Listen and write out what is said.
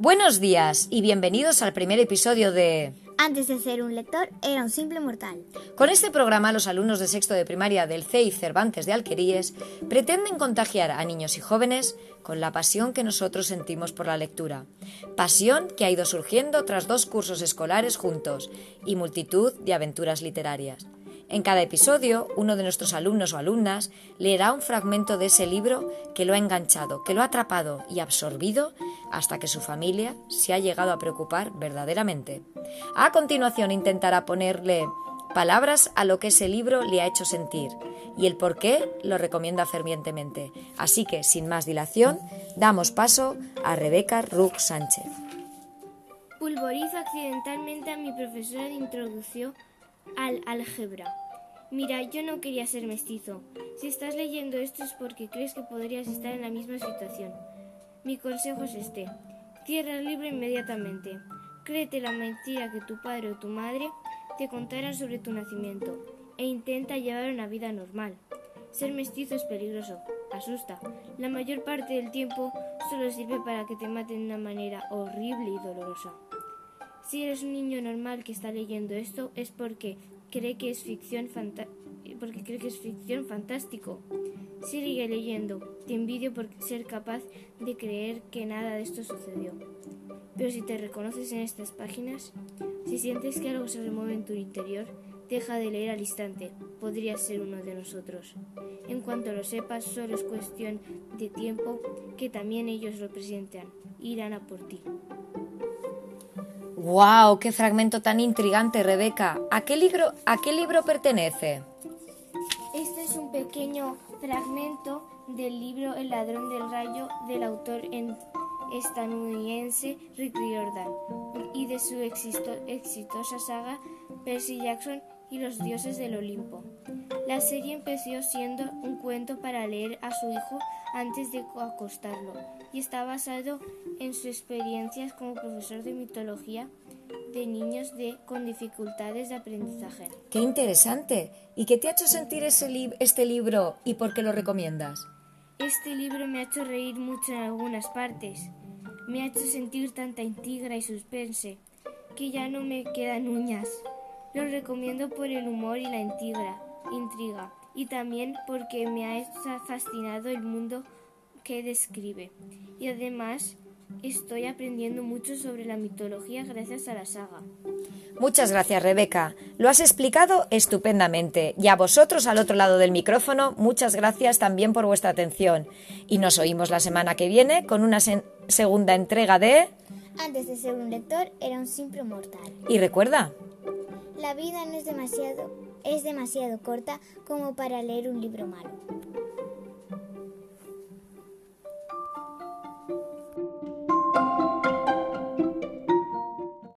Buenos días y bienvenidos al primer episodio de... Antes de ser un lector, era un simple mortal. Con este programa, los alumnos de sexto de primaria del CEI Cervantes de Alqueríes pretenden contagiar a niños y jóvenes con la pasión que nosotros sentimos por la lectura. Pasión que ha ido surgiendo tras dos cursos escolares juntos y multitud de aventuras literarias. En cada episodio, uno de nuestros alumnos o alumnas leerá un fragmento de ese libro que lo ha enganchado, que lo ha atrapado y absorbido hasta que su familia se ha llegado a preocupar verdaderamente. A continuación intentará ponerle palabras a lo que ese libro le ha hecho sentir y el por qué lo recomienda fervientemente. Así que, sin más dilación, damos paso a Rebeca Rug Sánchez. Pulvorizo accidentalmente a mi profesora de introducción al álgebra. Mira, yo no quería ser mestizo. Si estás leyendo esto es porque crees que podrías estar en la misma situación. Mi consejo es este. Cierra el libro inmediatamente. Créete la mentira que tu padre o tu madre te contaran sobre tu nacimiento e intenta llevar una vida normal. Ser mestizo es peligroso, asusta. La mayor parte del tiempo solo sirve para que te maten de una manera horrible y dolorosa. Si eres un niño normal que está leyendo esto es porque cree que es ficción porque cree que es ficción fantástico. Sigue leyendo. Te envidio por ser capaz de creer que nada de esto sucedió. Pero si te reconoces en estas páginas, si sientes que algo se remueve en tu interior, deja de leer al instante. Podrías ser uno de nosotros. En cuanto lo sepas, solo es cuestión de tiempo que también ellos lo presentan. Irán a por ti. ¡Wow! ¡Qué fragmento tan intrigante, Rebeca! ¿A qué libro, a qué libro pertenece? Este es un pequeño fragmento del libro El ladrón del rayo del autor estadounidense Rick Riordan y de su exitosa saga Percy Jackson y los dioses del Olimpo. La serie empezó siendo un cuento para leer a su hijo antes de acostarlo y está basado en sus experiencias como profesor de mitología de niños de, con dificultades de aprendizaje. ¡Qué interesante! ¿Y qué te ha hecho sentir ese este libro y por qué lo recomiendas? Este libro me ha hecho reír mucho en algunas partes. Me ha hecho sentir tanta intriga y suspense que ya no me quedan uñas. Lo recomiendo por el humor y la intriga, intriga y también porque me ha fascinado el mundo que describe. Y además estoy aprendiendo mucho sobre la mitología gracias a la saga. Muchas gracias, Rebeca. Lo has explicado estupendamente. Y a vosotros al otro lado del micrófono, muchas gracias también por vuestra atención. Y nos oímos la semana que viene con una segunda entrega de... Antes de ser un lector, era un simple mortal. Y recuerda, la vida no es demasiado, es demasiado corta como para leer un libro malo.